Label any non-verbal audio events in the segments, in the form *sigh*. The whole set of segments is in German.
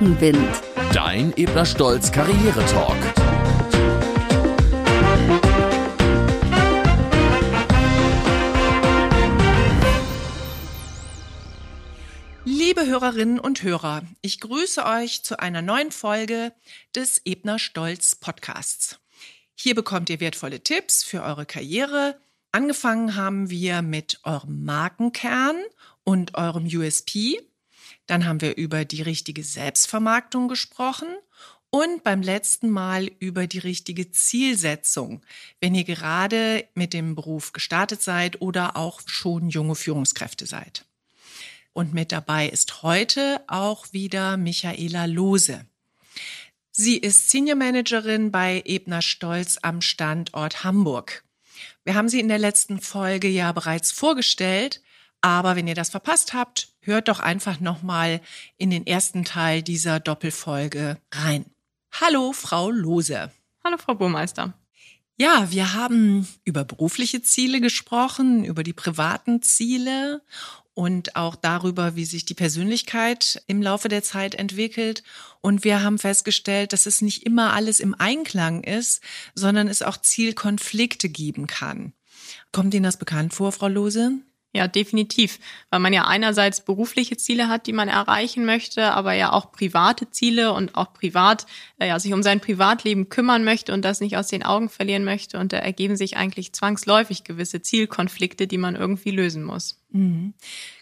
Rückenwind. Dein Ebner Stolz Karriere-Talk. Liebe Hörerinnen und Hörer, ich grüße euch zu einer neuen Folge des Ebner Stolz Podcasts. Hier bekommt ihr wertvolle Tipps für eure Karriere. Angefangen haben wir mit eurem Markenkern und eurem USP. Dann haben wir über die richtige Selbstvermarktung gesprochen und beim letzten Mal über die richtige Zielsetzung, wenn ihr gerade mit dem Beruf gestartet seid oder auch schon junge Führungskräfte seid. Und mit dabei ist heute auch wieder Michaela Lose. Sie ist Senior Managerin bei Ebner Stolz am Standort Hamburg. Wir haben sie in der letzten Folge ja bereits vorgestellt, aber wenn ihr das verpasst habt, hört doch einfach nochmal in den ersten Teil dieser Doppelfolge rein. Hallo, Frau Lose. Hallo, Frau Burmeister. Ja, wir haben über berufliche Ziele gesprochen, über die privaten Ziele und auch darüber, wie sich die Persönlichkeit im Laufe der Zeit entwickelt. Und wir haben festgestellt, dass es nicht immer alles im Einklang ist, sondern es auch Zielkonflikte geben kann. Kommt Ihnen das bekannt vor, Frau Lose? Ja, definitiv, weil man ja einerseits berufliche Ziele hat, die man erreichen möchte, aber ja auch private Ziele und auch privat, äh, ja, sich um sein Privatleben kümmern möchte und das nicht aus den Augen verlieren möchte. Und da ergeben sich eigentlich zwangsläufig gewisse Zielkonflikte, die man irgendwie lösen muss. Mhm.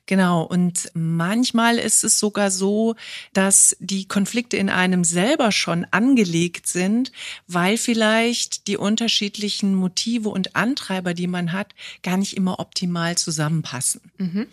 Genau. Und manchmal ist es sogar so, dass die Konflikte in einem selber schon angelegt sind, weil vielleicht die unterschiedlichen Motive und Antreiber, die man hat, gar nicht immer optimal zusammenpassen. Mhm.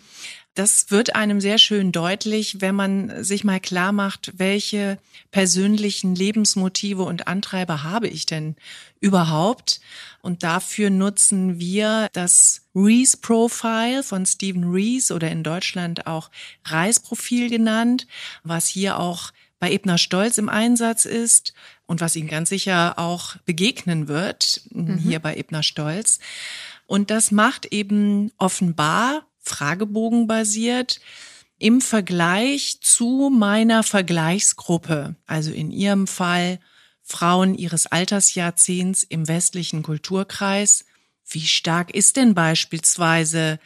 Das wird einem sehr schön deutlich, wenn man sich mal klar macht, welche persönlichen Lebensmotive und Antreiber habe ich denn überhaupt? Und dafür nutzen wir das Reese Profile von Stephen Reese oder in Deutschland auch Reisprofil genannt, was hier auch bei Ebner Stolz im Einsatz ist und was Ihnen ganz sicher auch begegnen wird mhm. hier bei Ebner Stolz. Und das macht eben offenbar Fragebogen basiert im Vergleich zu meiner Vergleichsgruppe, also in Ihrem Fall Frauen Ihres Altersjahrzehnts im westlichen Kulturkreis. Wie stark ist denn beispielsweise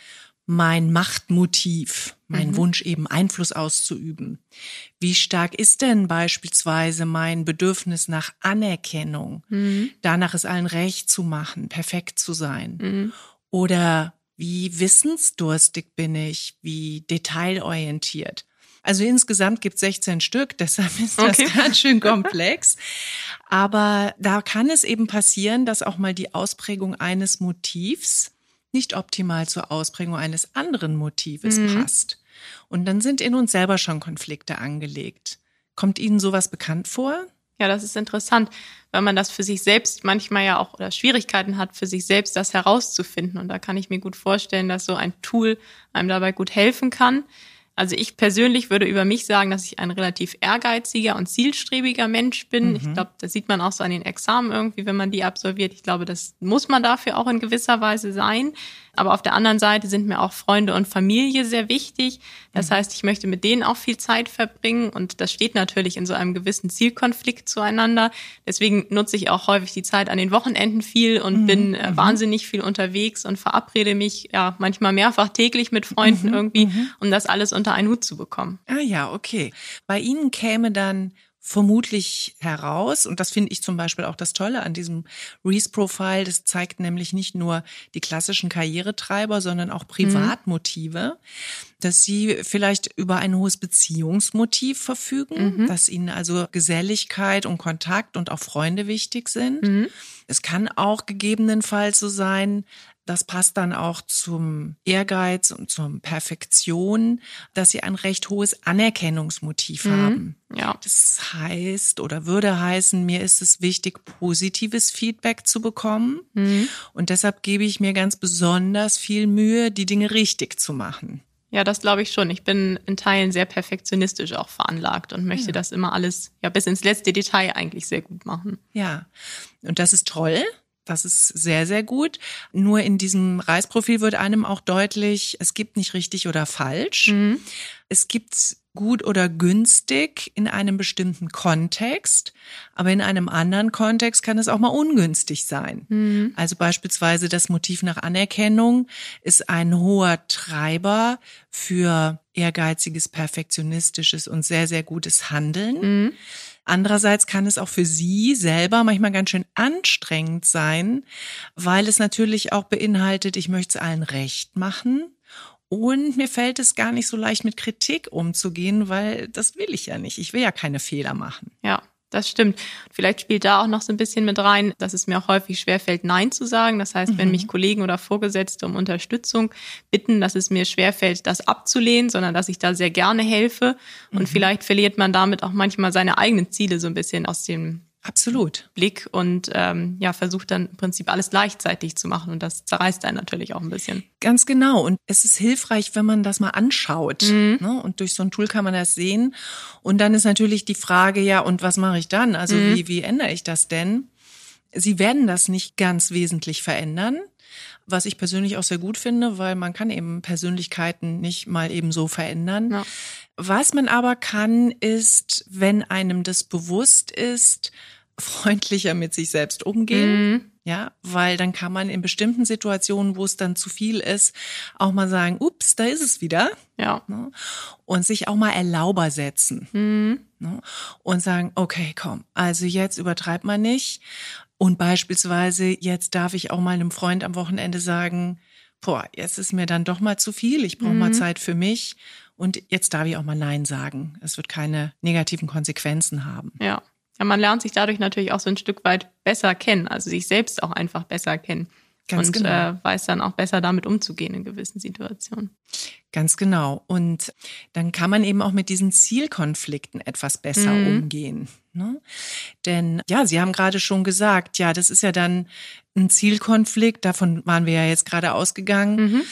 mein Machtmotiv, mein mhm. Wunsch eben Einfluss auszuüben? Wie stark ist denn beispielsweise mein Bedürfnis nach Anerkennung, mhm. danach es allen recht zu machen, perfekt zu sein? Mhm. Oder wie wissensdurstig bin ich? Wie detailorientiert? Also insgesamt gibt es 16 Stück, *laughs* deshalb ist das okay. ganz schön *laughs* komplex. Aber da kann es eben passieren, dass auch mal die Ausprägung eines Motivs nicht optimal zur Ausprägung eines anderen Motives mhm. passt. Und dann sind in uns selber schon Konflikte angelegt. Kommt Ihnen sowas bekannt vor? Ja, das ist interessant, weil man das für sich selbst manchmal ja auch oder Schwierigkeiten hat, für sich selbst das herauszufinden. Und da kann ich mir gut vorstellen, dass so ein Tool einem dabei gut helfen kann. Also ich persönlich würde über mich sagen, dass ich ein relativ ehrgeiziger und zielstrebiger Mensch bin. Mhm. Ich glaube, das sieht man auch so an den Examen irgendwie, wenn man die absolviert. Ich glaube, das muss man dafür auch in gewisser Weise sein. Aber auf der anderen Seite sind mir auch Freunde und Familie sehr wichtig. Das mhm. heißt, ich möchte mit denen auch viel Zeit verbringen und das steht natürlich in so einem gewissen Zielkonflikt zueinander. Deswegen nutze ich auch häufig die Zeit an den Wochenenden viel und mhm. bin äh, mhm. wahnsinnig viel unterwegs und verabrede mich ja manchmal mehrfach täglich mit Freunden mhm. irgendwie, mhm. um das alles unter einen Hut zu bekommen. Ah ja, okay. Bei Ihnen käme dann vermutlich heraus. Und das finde ich zum Beispiel auch das Tolle an diesem Reese-Profile. Das zeigt nämlich nicht nur die klassischen Karrieretreiber, sondern auch Privatmotive, mhm. dass sie vielleicht über ein hohes Beziehungsmotiv verfügen, mhm. dass ihnen also Geselligkeit und Kontakt und auch Freunde wichtig sind. Mhm. Es kann auch gegebenenfalls so sein, das passt dann auch zum Ehrgeiz und zum Perfektion, dass sie ein recht hohes Anerkennungsmotiv mhm. haben. Ja. Das heißt oder würde heißen, mir ist es wichtig, positives Feedback zu bekommen. Mhm. Und deshalb gebe ich mir ganz besonders viel Mühe, die Dinge richtig zu machen. Ja, das glaube ich schon. Ich bin in Teilen sehr perfektionistisch auch veranlagt und möchte ja. das immer alles ja bis ins letzte Detail eigentlich sehr gut machen. Ja. Und das ist toll. Das ist sehr, sehr gut. Nur in diesem Reisprofil wird einem auch deutlich, es gibt nicht richtig oder falsch. Mhm. Es gibt gut oder günstig in einem bestimmten Kontext, aber in einem anderen Kontext kann es auch mal ungünstig sein. Mhm. Also beispielsweise das Motiv nach Anerkennung ist ein hoher Treiber für ehrgeiziges, perfektionistisches und sehr, sehr gutes Handeln. Mhm. Andererseits kann es auch für Sie selber manchmal ganz schön anstrengend sein, weil es natürlich auch beinhaltet, ich möchte es allen recht machen. Und mir fällt es gar nicht so leicht, mit Kritik umzugehen, weil das will ich ja nicht. Ich will ja keine Fehler machen. Ja. Das stimmt. Vielleicht spielt da auch noch so ein bisschen mit rein, dass es mir auch häufig schwerfällt, Nein zu sagen. Das heißt, wenn mhm. mich Kollegen oder Vorgesetzte um Unterstützung bitten, dass es mir schwerfällt, das abzulehnen, sondern dass ich da sehr gerne helfe. Und mhm. vielleicht verliert man damit auch manchmal seine eigenen Ziele so ein bisschen aus dem Absolut. Blick und ähm, ja, versucht dann im Prinzip alles gleichzeitig zu machen und das zerreißt einen natürlich auch ein bisschen. Ganz genau. Und es ist hilfreich, wenn man das mal anschaut. Mhm. Ne? Und durch so ein Tool kann man das sehen. Und dann ist natürlich die Frage, ja, und was mache ich dann? Also mhm. wie, wie ändere ich das denn? Sie werden das nicht ganz wesentlich verändern was ich persönlich auch sehr gut finde, weil man kann eben Persönlichkeiten nicht mal eben so verändern. Ja. Was man aber kann, ist, wenn einem das bewusst ist, freundlicher mit sich selbst umgehen. Mhm. Ja, weil dann kann man in bestimmten Situationen, wo es dann zu viel ist, auch mal sagen, ups, da ist es wieder. Ja. Ne? Und sich auch mal erlauber setzen. Mhm. Ne? Und sagen, okay, komm, also jetzt übertreibt man nicht. Und beispielsweise, jetzt darf ich auch mal einem Freund am Wochenende sagen, boah, jetzt ist mir dann doch mal zu viel, ich brauche mhm. mal Zeit für mich. Und jetzt darf ich auch mal Nein sagen. Es wird keine negativen Konsequenzen haben. Ja. Ja, man lernt sich dadurch natürlich auch so ein Stück weit besser kennen, also sich selbst auch einfach besser kennen. Ganz und genau. äh, weiß dann auch besser damit umzugehen in gewissen Situationen. Ganz genau. Und dann kann man eben auch mit diesen Zielkonflikten etwas besser mhm. umgehen. Ne? Denn ja, Sie haben gerade schon gesagt, ja, das ist ja dann ein Zielkonflikt, davon waren wir ja jetzt gerade ausgegangen. Mhm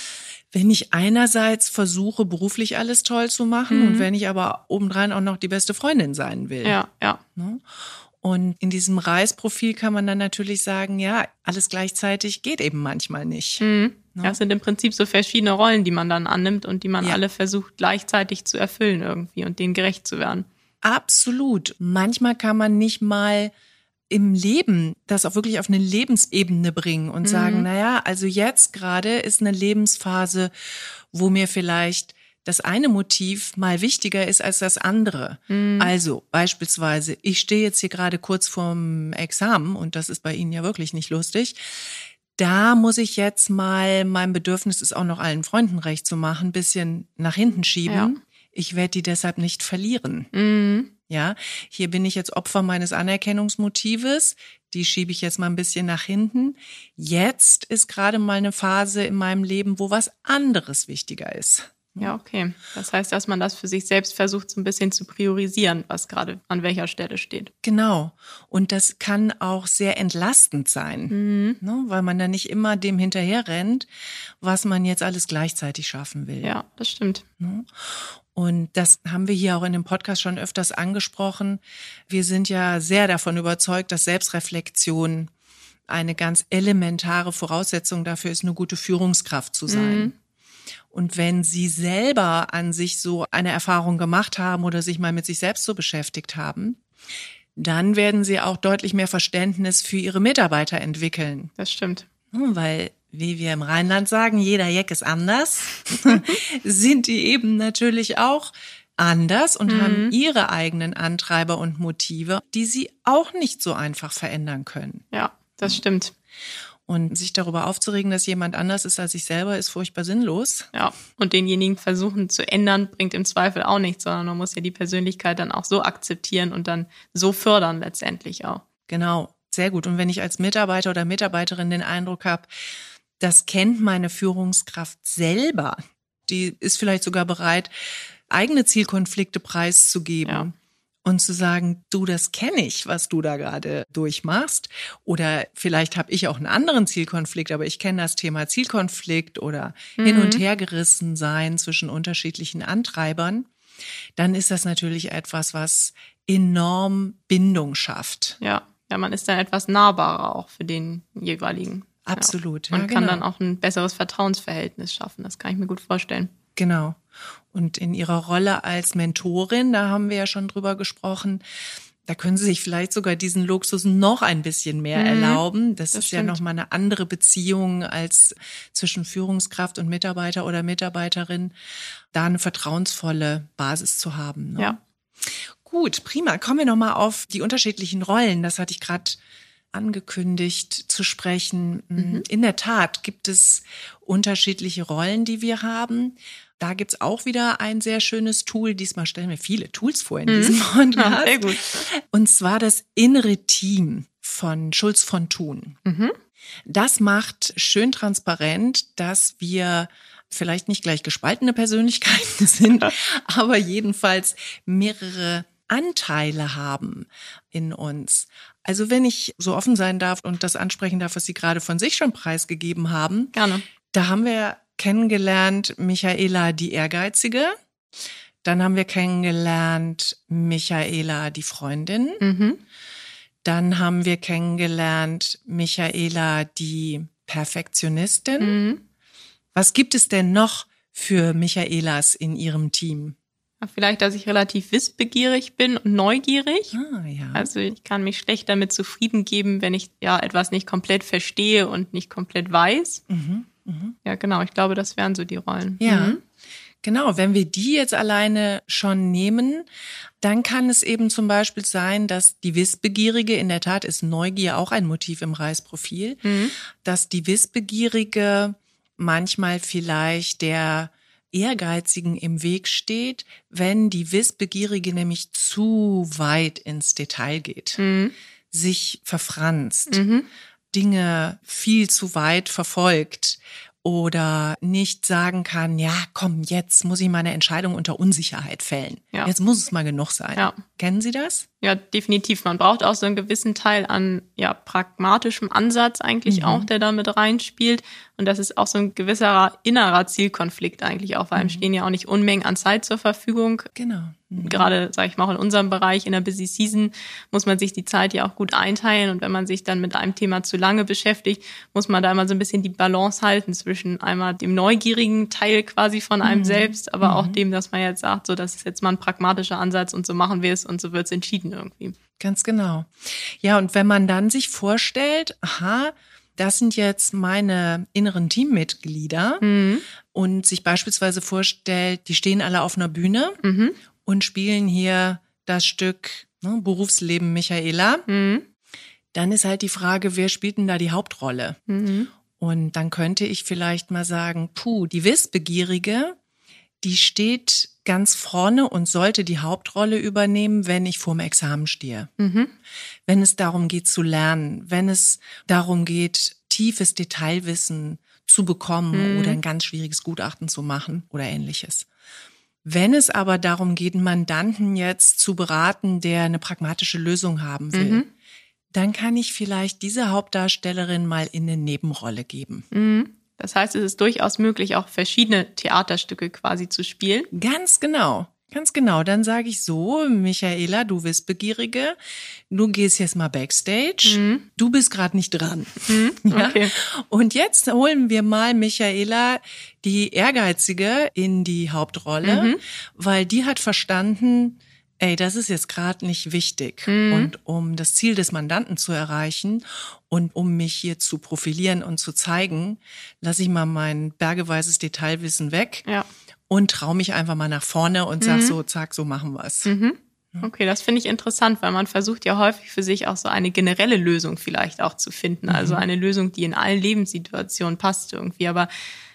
wenn ich einerseits versuche, beruflich alles toll zu machen mhm. und wenn ich aber obendrein auch noch die beste Freundin sein will. Ja, ja. Ne? Und in diesem Reisprofil kann man dann natürlich sagen, ja, alles gleichzeitig geht eben manchmal nicht. Mhm. Ne? Ja, es sind im Prinzip so verschiedene Rollen, die man dann annimmt und die man ja. alle versucht gleichzeitig zu erfüllen irgendwie und denen gerecht zu werden. Absolut. Manchmal kann man nicht mal im Leben das auch wirklich auf eine Lebensebene bringen und mhm. sagen, naja, also jetzt gerade ist eine Lebensphase, wo mir vielleicht das eine Motiv mal wichtiger ist als das andere. Mhm. Also beispielsweise, ich stehe jetzt hier gerade kurz vorm Examen und das ist bei Ihnen ja wirklich nicht lustig. Da muss ich jetzt mal mein Bedürfnis, es auch noch allen Freunden recht zu machen, bisschen nach hinten schieben. Ja. Ich werde die deshalb nicht verlieren. Mhm. Ja, hier bin ich jetzt Opfer meines Anerkennungsmotives. Die schiebe ich jetzt mal ein bisschen nach hinten. Jetzt ist gerade mal eine Phase in meinem Leben, wo was anderes wichtiger ist. Ja, okay. Das heißt, dass man das für sich selbst versucht, so ein bisschen zu priorisieren, was gerade an welcher Stelle steht. Genau. Und das kann auch sehr entlastend sein, mhm. ne? weil man dann nicht immer dem hinterher rennt, was man jetzt alles gleichzeitig schaffen will. Ja, das stimmt. Ne? Und das haben wir hier auch in dem Podcast schon öfters angesprochen. Wir sind ja sehr davon überzeugt, dass Selbstreflexion eine ganz elementare Voraussetzung dafür ist, eine gute Führungskraft zu sein. Mhm. Und wenn Sie selber an sich so eine Erfahrung gemacht haben oder sich mal mit sich selbst so beschäftigt haben, dann werden Sie auch deutlich mehr Verständnis für Ihre Mitarbeiter entwickeln. Das stimmt. Weil wie wir im Rheinland sagen, jeder Jeck ist anders, *laughs* sind die eben natürlich auch anders und mhm. haben ihre eigenen Antreiber und Motive, die sie auch nicht so einfach verändern können. Ja, das stimmt. Und sich darüber aufzuregen, dass jemand anders ist als ich selber, ist furchtbar sinnlos. Ja, und denjenigen versuchen zu ändern, bringt im Zweifel auch nichts, sondern man muss ja die Persönlichkeit dann auch so akzeptieren und dann so fördern letztendlich auch. Genau, sehr gut. Und wenn ich als Mitarbeiter oder Mitarbeiterin den Eindruck habe, das kennt meine Führungskraft selber. Die ist vielleicht sogar bereit, eigene Zielkonflikte preiszugeben. Ja. Und zu sagen, du, das kenne ich, was du da gerade durchmachst. Oder vielleicht habe ich auch einen anderen Zielkonflikt, aber ich kenne das Thema Zielkonflikt oder mhm. hin und her gerissen sein zwischen unterschiedlichen Antreibern. Dann ist das natürlich etwas, was enorm Bindung schafft. Ja, ja, man ist dann etwas nahbarer auch für den jeweiligen. Absolut. Ja. Und ja, kann genau. dann auch ein besseres Vertrauensverhältnis schaffen. Das kann ich mir gut vorstellen. Genau. Und in Ihrer Rolle als Mentorin, da haben wir ja schon drüber gesprochen, da können Sie sich vielleicht sogar diesen Luxus noch ein bisschen mehr mhm, erlauben. Das, das ist stimmt. ja nochmal eine andere Beziehung als zwischen Führungskraft und Mitarbeiter oder Mitarbeiterin, da eine vertrauensvolle Basis zu haben. Ne? Ja. Gut, prima. Kommen wir nochmal auf die unterschiedlichen Rollen. Das hatte ich gerade angekündigt zu sprechen. Mhm. In der Tat gibt es unterschiedliche Rollen, die wir haben. Da gibt's auch wieder ein sehr schönes Tool. Diesmal stellen wir viele Tools vor in mhm. diesem *laughs* Podcast. sehr gut. Und zwar das innere Team von Schulz von Thun. Mhm. Das macht schön transparent, dass wir vielleicht nicht gleich gespaltene Persönlichkeiten *laughs* sind, aber jedenfalls mehrere Anteile haben in uns. Also wenn ich so offen sein darf und das ansprechen darf, was Sie gerade von sich schon preisgegeben haben. Gerne. Da haben wir kennengelernt Michaela die Ehrgeizige. Dann haben wir kennengelernt Michaela die Freundin. Mhm. Dann haben wir kennengelernt Michaela die Perfektionistin. Mhm. Was gibt es denn noch für Michaelas in Ihrem Team? Vielleicht, dass ich relativ wissbegierig bin und neugierig. Ah, ja. Also ich kann mich schlecht damit zufrieden geben, wenn ich ja etwas nicht komplett verstehe und nicht komplett weiß. Mhm. Mhm. Ja, genau. Ich glaube, das wären so die Rollen. Ja. Mhm. Genau, wenn wir die jetzt alleine schon nehmen, dann kann es eben zum Beispiel sein, dass die Wissbegierige, in der Tat ist Neugier auch ein Motiv im Reisprofil, mhm. dass die Wissbegierige manchmal vielleicht der Ehrgeizigen im Weg steht, wenn die Wissbegierige nämlich zu weit ins Detail geht, mhm. sich verfranst. Mhm. Dinge viel zu weit verfolgt oder nicht sagen kann, ja, komm, jetzt muss ich meine Entscheidung unter Unsicherheit fällen. Ja. Jetzt muss es mal genug sein. Ja. Kennen Sie das? Ja, definitiv. Man braucht auch so einen gewissen Teil an ja, pragmatischem Ansatz eigentlich mhm. auch, der da mit reinspielt. Und das ist auch so ein gewisser innerer Zielkonflikt eigentlich auch, weil mhm. einem stehen ja auch nicht Unmengen an Zeit zur Verfügung. Genau. Gerade, sage ich mal, auch in unserem Bereich, in der Busy Season, muss man sich die Zeit ja auch gut einteilen. Und wenn man sich dann mit einem Thema zu lange beschäftigt, muss man da immer so ein bisschen die Balance halten zwischen einmal dem neugierigen Teil quasi von einem mhm. selbst, aber auch mhm. dem, dass man jetzt sagt, so, das ist jetzt mal ein pragmatischer Ansatz und so machen wir es und so wird es entschieden irgendwie. Ganz genau. Ja, und wenn man dann sich vorstellt, aha, das sind jetzt meine inneren Teammitglieder mhm. und sich beispielsweise vorstellt, die stehen alle auf einer Bühne mhm. Und spielen hier das Stück ne, Berufsleben Michaela, mhm. dann ist halt die Frage, wer spielt denn da die Hauptrolle? Mhm. Und dann könnte ich vielleicht mal sagen, puh, die Wissbegierige, die steht ganz vorne und sollte die Hauptrolle übernehmen, wenn ich vorm Examen stehe. Mhm. Wenn es darum geht zu lernen, wenn es darum geht, tiefes Detailwissen zu bekommen mhm. oder ein ganz schwieriges Gutachten zu machen oder ähnliches. Wenn es aber darum geht, einen Mandanten jetzt zu beraten, der eine pragmatische Lösung haben will, mhm. dann kann ich vielleicht diese Hauptdarstellerin mal in eine Nebenrolle geben. Mhm. Das heißt, es ist durchaus möglich, auch verschiedene Theaterstücke quasi zu spielen. Ganz genau. Ganz genau. Dann sage ich so, Michaela, du Wissbegierige, du gehst jetzt mal backstage. Mhm. Du bist gerade nicht dran. Mhm. *laughs* Okay. Ja? Und jetzt holen wir mal Michaela, die Ehrgeizige, in die Hauptrolle, mhm. weil die hat verstanden, ey, das ist jetzt gerade nicht wichtig. Mhm. Und um das Ziel des Mandanten zu erreichen und um mich hier zu profilieren und zu zeigen, lasse ich mal mein bergeweises Detailwissen weg ja. Und traue mich einfach mal nach vorne und sag mhm. so, zack, so machen wir's. Mhm. Okay, das finde ich interessant, weil man versucht ja häufig für sich auch so eine generelle Lösung vielleicht auch zu finden. Also mhm. eine Lösung, die in allen Lebenssituationen passt irgendwie. Aber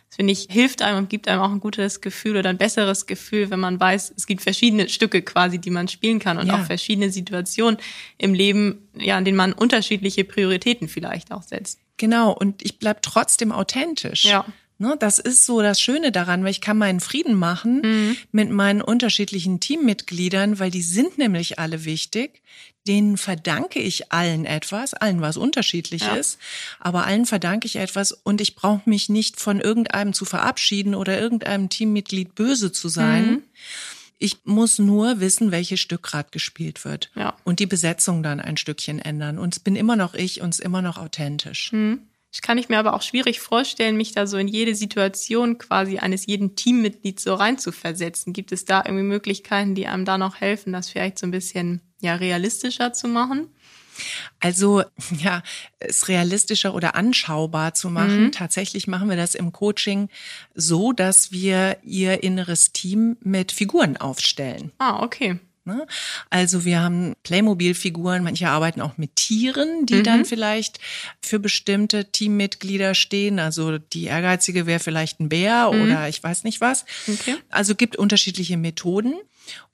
das finde ich, hilft einem und gibt einem auch ein gutes Gefühl oder ein besseres Gefühl, wenn man weiß, es gibt verschiedene Stücke quasi, die man spielen kann und ja. auch verschiedene Situationen im Leben, ja, in denen man unterschiedliche Prioritäten vielleicht auch setzt. Genau, und ich bleib trotzdem authentisch. Ja. Ne, das ist so das Schöne daran, weil ich kann meinen Frieden machen mhm. mit meinen unterschiedlichen Teammitgliedern, weil die sind nämlich alle wichtig. Denen verdanke ich allen etwas, allen was unterschiedliches, ja. aber allen verdanke ich etwas und ich brauche mich nicht von irgendeinem zu verabschieden oder irgendeinem Teammitglied böse zu sein. Mhm. Ich muss nur wissen, welches Stück gerade gespielt wird. Ja. Und die Besetzung dann ein Stückchen ändern. Und es bin immer noch ich und es immer noch authentisch. Mhm. Ich kann ich mir aber auch schwierig vorstellen, mich da so in jede Situation quasi eines jeden Teammitglieds so reinzuversetzen. Gibt es da irgendwie Möglichkeiten, die einem da noch helfen, das vielleicht so ein bisschen ja realistischer zu machen? Also *laughs* ja, es realistischer oder anschaubar zu machen. Mhm. Tatsächlich machen wir das im Coaching so, dass wir ihr inneres Team mit Figuren aufstellen. Ah, okay. Ne? Also wir haben Playmobil-Figuren, manche arbeiten auch mit Tieren, die mhm. dann vielleicht für bestimmte Teammitglieder stehen. Also die ehrgeizige wäre vielleicht ein Bär mhm. oder ich weiß nicht was. Okay. Also gibt unterschiedliche Methoden.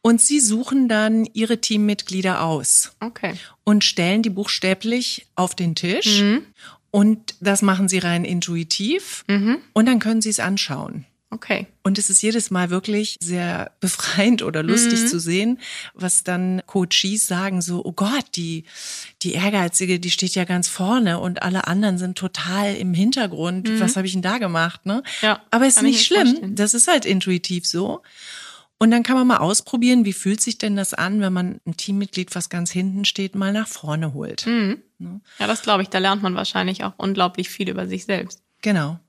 Und sie suchen dann ihre Teammitglieder aus. Okay. Und stellen die buchstäblich auf den Tisch. Mhm. Und das machen sie rein intuitiv. Mhm. Und dann können sie es anschauen. Okay. Und es ist jedes Mal wirklich sehr befreiend oder lustig mhm. zu sehen, was dann Coaches sagen, so, oh Gott, die, die Ehrgeizige, die steht ja ganz vorne und alle anderen sind total im Hintergrund. Mhm. Was habe ich denn da gemacht? Ne? Ja, Aber es ist nicht schlimm. Vorstellen. Das ist halt intuitiv so. Und dann kann man mal ausprobieren, wie fühlt sich denn das an, wenn man ein Teammitglied, was ganz hinten steht, mal nach vorne holt. Mhm. Ne? Ja, das glaube ich. Da lernt man wahrscheinlich auch unglaublich viel über sich selbst. Genau.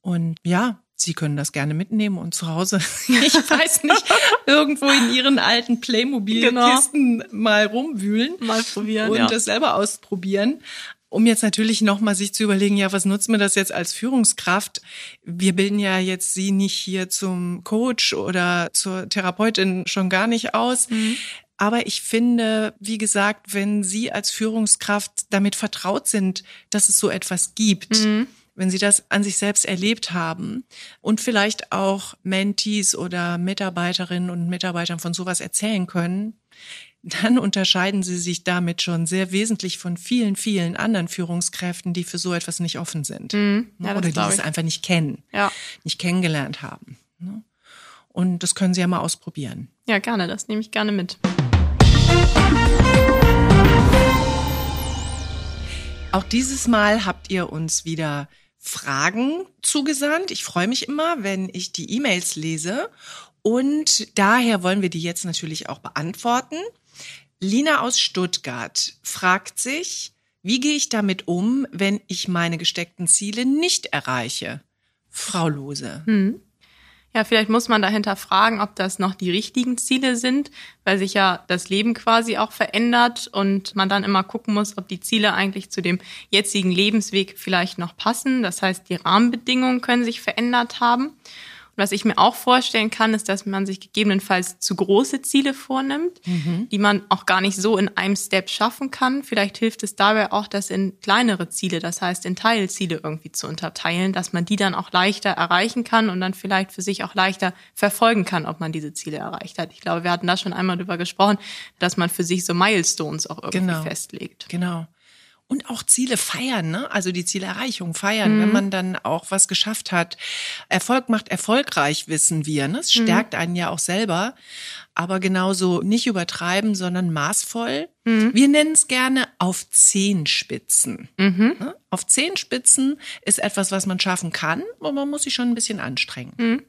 Und ja, Sie können das gerne mitnehmen und zu Hause, *laughs* ich weiß nicht, irgendwo in Ihren alten Playmobil-Kisten genau. mal rumwühlen. Mal probieren. Und ja. das selber ausprobieren. Um jetzt natürlich nochmal sich zu überlegen, ja, was nutzt mir das jetzt als Führungskraft? Wir bilden ja jetzt Sie nicht hier zum Coach oder zur Therapeutin schon gar nicht aus. Mhm. Aber ich finde, wie gesagt, wenn Sie als Führungskraft damit vertraut sind, dass es so etwas gibt, mhm wenn sie das an sich selbst erlebt haben und vielleicht auch Mentees oder Mitarbeiterinnen und Mitarbeitern von sowas erzählen können, dann unterscheiden sie sich damit schon sehr wesentlich von vielen, vielen anderen Führungskräften, die für so etwas nicht offen sind. Mhm. Ja, oder die es einfach nicht kennen, ja. nicht kennengelernt haben. Ne? Und das können Sie ja mal ausprobieren. Ja, gerne, das nehme ich gerne mit. Auch dieses Mal habt ihr uns wieder Fragen zugesandt. Ich freue mich immer, wenn ich die E-Mails lese. Und daher wollen wir die jetzt natürlich auch beantworten. Lina aus Stuttgart fragt sich, wie gehe ich damit um, wenn ich meine gesteckten Ziele nicht erreiche? Frau Lose. Hm. Ja, vielleicht muss man dahinter fragen, ob das noch die richtigen Ziele sind, weil sich ja das Leben quasi auch verändert und man dann immer gucken muss, ob die Ziele eigentlich zu dem jetzigen Lebensweg vielleicht noch passen. Das heißt, die Rahmenbedingungen können sich verändert haben. Was ich mir auch vorstellen kann, ist, dass man sich gegebenenfalls zu große Ziele vornimmt, mhm. die man auch gar nicht so in einem Step schaffen kann. Vielleicht hilft es dabei auch, das in kleinere Ziele, das heißt in Teilziele irgendwie zu unterteilen, dass man die dann auch leichter erreichen kann und dann vielleicht für sich auch leichter verfolgen kann, ob man diese Ziele erreicht hat. Ich glaube, wir hatten da schon einmal drüber gesprochen, dass man für sich so Milestones auch irgendwie genau. festlegt. Genau und auch Ziele feiern, ne? Also die Zielerreichung feiern, mhm. wenn man dann auch was geschafft hat. Erfolg macht erfolgreich, wissen wir. Ne? Es mhm. stärkt einen ja auch selber. Aber genauso nicht übertreiben, sondern maßvoll. Mhm. Wir nennen es gerne auf Zehenspitzen. Mhm. Ne? Auf Zehenspitzen ist etwas, was man schaffen kann, aber man muss sich schon ein bisschen anstrengen. Mhm.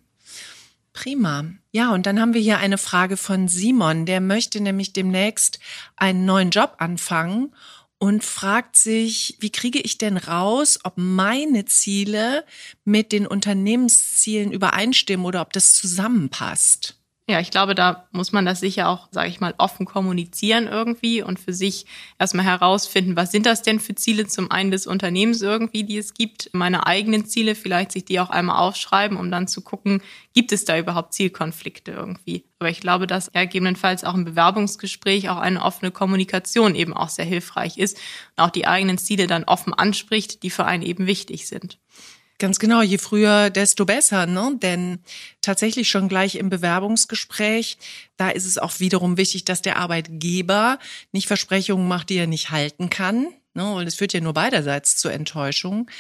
Prima. Ja, und dann haben wir hier eine Frage von Simon. Der möchte nämlich demnächst einen neuen Job anfangen und fragt sich, wie kriege ich denn raus, ob meine Ziele mit den Unternehmenszielen übereinstimmen oder ob das zusammenpasst? Ja, ich glaube, da muss man das sicher auch, sage ich mal, offen kommunizieren irgendwie und für sich erstmal herausfinden, was sind das denn für Ziele zum einen des Unternehmens irgendwie, die es gibt, meine eigenen Ziele, vielleicht sich die auch einmal aufschreiben, um dann zu gucken, gibt es da überhaupt Zielkonflikte irgendwie. Aber ich glaube, dass ergebenenfalls auch im Bewerbungsgespräch auch eine offene Kommunikation eben auch sehr hilfreich ist und auch die eigenen Ziele dann offen anspricht, die für einen eben wichtig sind. Ganz genau, je früher, desto besser, ne? Denn tatsächlich schon gleich im Bewerbungsgespräch, da ist es auch wiederum wichtig, dass der Arbeitgeber nicht Versprechungen macht, die er nicht halten kann. Ne, weil das führt ja nur beiderseits zur Enttäuschung.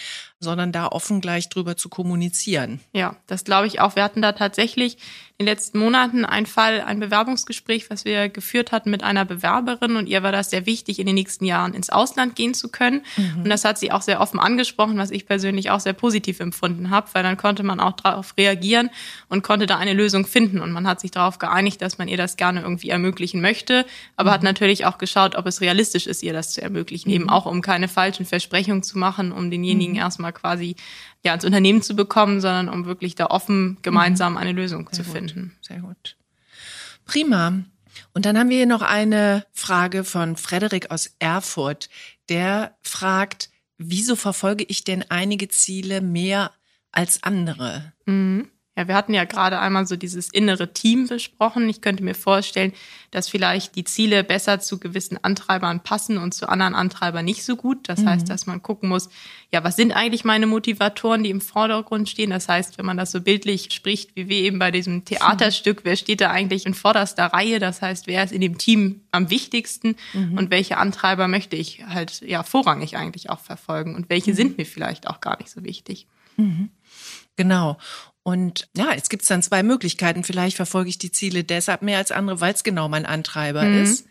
Sondern da offen gleich drüber zu kommunizieren. Ja, das glaube ich auch. Wir hatten da tatsächlich in den letzten Monaten einen Fall, ein Bewerbungsgespräch, was wir geführt hatten mit einer Bewerberin und ihr war das sehr wichtig, in den nächsten Jahren ins Ausland gehen zu können. Mhm. Und das hat sie auch sehr offen angesprochen, was ich persönlich auch sehr positiv empfunden habe, weil dann konnte man auch darauf reagieren und konnte da eine Lösung finden. Und man hat sich darauf geeinigt, dass man ihr das gerne irgendwie ermöglichen möchte, aber mhm. hat natürlich auch geschaut, ob es realistisch ist, ihr das zu ermöglichen, mhm. eben auch um keine falschen Versprechungen zu machen, um denjenigen mhm. Erstmal quasi ja ins Unternehmen zu bekommen, sondern um wirklich da offen gemeinsam mhm. eine Lösung Sehr zu finden. Gut. Sehr gut. Prima. Und dann haben wir hier noch eine Frage von Frederik aus Erfurt. Der fragt, wieso verfolge ich denn einige Ziele mehr als andere? Mhm. Ja, wir hatten ja gerade einmal so dieses innere Team besprochen. Ich könnte mir vorstellen, dass vielleicht die Ziele besser zu gewissen Antreibern passen und zu anderen Antreibern nicht so gut. Das mhm. heißt, dass man gucken muss, ja, was sind eigentlich meine Motivatoren, die im Vordergrund stehen? Das heißt, wenn man das so bildlich spricht, wie wir eben bei diesem Theaterstück, wer steht da eigentlich in vorderster Reihe? Das heißt, wer ist in dem Team am wichtigsten mhm. und welche Antreiber möchte ich halt ja vorrangig eigentlich auch verfolgen und welche mhm. sind mir vielleicht auch gar nicht so wichtig? Mhm. Genau. Und ja, jetzt gibt's dann zwei Möglichkeiten. Vielleicht verfolge ich die Ziele deshalb mehr als andere, weil es genau mein Antreiber mhm. ist.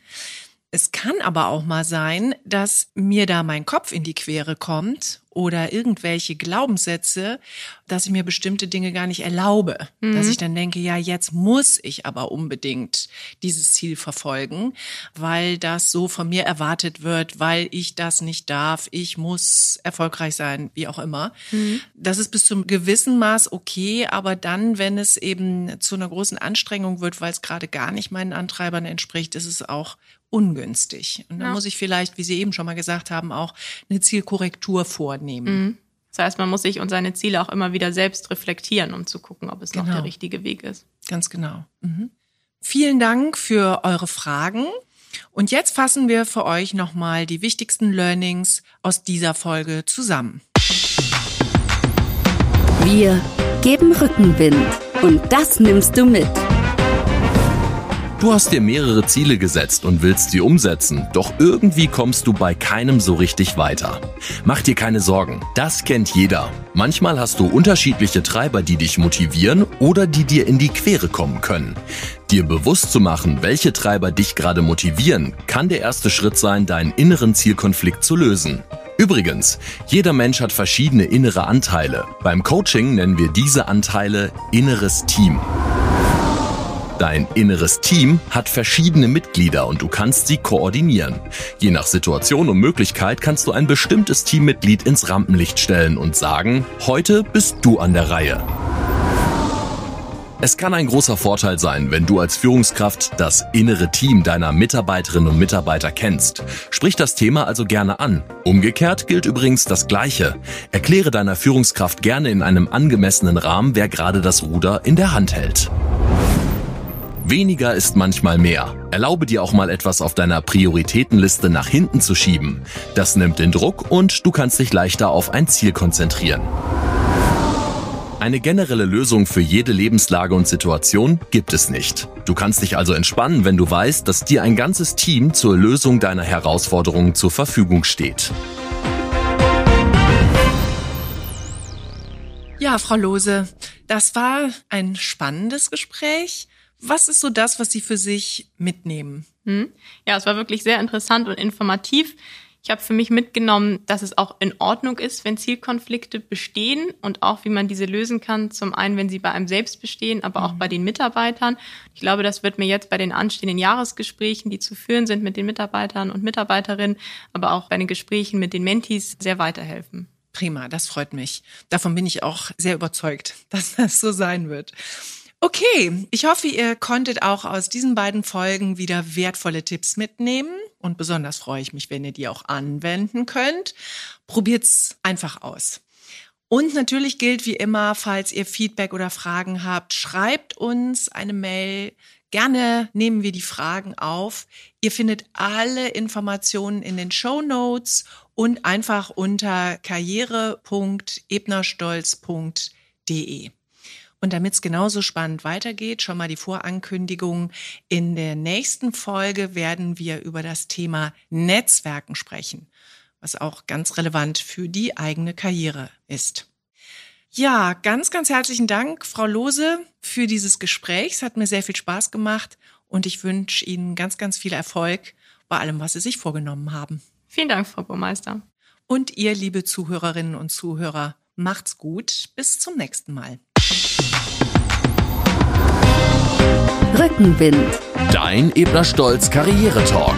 Es kann aber auch mal sein, dass mir da mein Kopf in die Quere kommt oder irgendwelche Glaubenssätze, dass ich mir bestimmte Dinge gar nicht erlaube. Mhm. Dass ich dann denke, ja, jetzt muss ich aber unbedingt dieses Ziel verfolgen, weil das so von mir erwartet wird, weil ich das nicht darf. Ich muss erfolgreich sein, wie auch immer. Mhm. Das ist bis zum gewissen Maß okay, aber dann, wenn es eben zu einer großen Anstrengung wird, weil es gerade gar nicht meinen Antreibern entspricht, ist es auch ungünstig. Und da ja. muss ich vielleicht, wie Sie eben schon mal gesagt haben, auch eine Zielkorrektur vornehmen. Mhm. Das heißt, man muss sich und seine Ziele auch immer wieder selbst reflektieren, um zu gucken, ob es genau. noch der richtige Weg ist. Ganz genau. Mhm. Vielen Dank für eure Fragen. Und jetzt fassen wir für euch nochmal die wichtigsten Learnings aus dieser Folge zusammen. Wir geben Rückenwind und das nimmst du mit. Du hast dir mehrere Ziele gesetzt und willst sie umsetzen, doch irgendwie kommst du bei keinem so richtig weiter. Mach dir keine Sorgen, das kennt jeder. Manchmal hast du unterschiedliche Treiber, die dich motivieren oder die dir in die Quere kommen können. Dir bewusst zu machen, welche Treiber dich gerade motivieren, kann der erste Schritt sein, deinen inneren Zielkonflikt zu lösen. Übrigens, jeder Mensch hat verschiedene innere Anteile. Beim Coaching nennen wir diese Anteile inneres Team. Dein inneres Team hat verschiedene Mitglieder und du kannst sie koordinieren. Je nach Situation und Möglichkeit kannst du ein bestimmtes Teammitglied ins Rampenlicht stellen und sagen, heute bist du an der Reihe. Es kann ein großer Vorteil sein, wenn du als Führungskraft das innere Team deiner Mitarbeiterinnen und Mitarbeiter kennst. Sprich das Thema also gerne an. Umgekehrt gilt übrigens das Gleiche. Erkläre deiner Führungskraft gerne in einem angemessenen Rahmen, wer gerade das Ruder in der Hand hält. Weniger ist manchmal mehr. Erlaube dir auch mal etwas auf deiner Prioritätenliste nach hinten zu schieben. Das nimmt den Druck und du kannst dich leichter auf ein Ziel konzentrieren. Eine generelle Lösung für jede Lebenslage und Situation gibt es nicht. Du kannst dich also entspannen, wenn du weißt, dass dir ein ganzes Team zur Lösung deiner Herausforderungen zur Verfügung steht. Ja, Frau Lose, das war ein spannendes Gespräch. Was ist so das, was Sie für sich mitnehmen? Hm? Ja, es war wirklich sehr interessant und informativ. Ich habe für mich mitgenommen, dass es auch in Ordnung ist, wenn Zielkonflikte bestehen und auch, wie man diese lösen kann. Zum einen, wenn sie bei einem selbst bestehen, aber auch mhm. bei den Mitarbeitern. Ich glaube, das wird mir jetzt bei den anstehenden Jahresgesprächen, die zu führen sind mit den Mitarbeitern und Mitarbeiterinnen, aber auch bei den Gesprächen mit den Mentees sehr weiterhelfen. Prima, das freut mich. Davon bin ich auch sehr überzeugt, *laughs* dass das so sein wird. Okay, ich hoffe, ihr konntet auch aus diesen beiden Folgen wieder wertvolle Tipps mitnehmen. Und besonders freue ich mich, wenn ihr die auch anwenden könnt. Probiert's einfach aus. Und natürlich gilt wie immer, falls ihr Feedback oder Fragen habt, schreibt uns eine Mail. Gerne nehmen wir die Fragen auf. Ihr findet alle Informationen in den Show Notes und einfach unter karriere.ebnerstolz.de. Und damit es genauso spannend weitergeht, schon mal die Vorankündigung. In der nächsten Folge werden wir über das Thema Netzwerken sprechen. was auch ganz relevant für die eigene Karriere ist. Ja, ganz, ganz herzlichen Dank, Frau Lose, für dieses Gespräch. Es hat mir sehr viel Spaß gemacht und ich wünsche Ihnen ganz, ganz viel Erfolg bei allem, was Sie sich vorgenommen haben. Vielen Dank, Frau Burmeister. Und ihr, liebe Zuhörerinnen und Zuhörer, macht's gut. Bis zum nächsten Mal. Rückenwind. Dein Ebner Stolz Karriere Talk.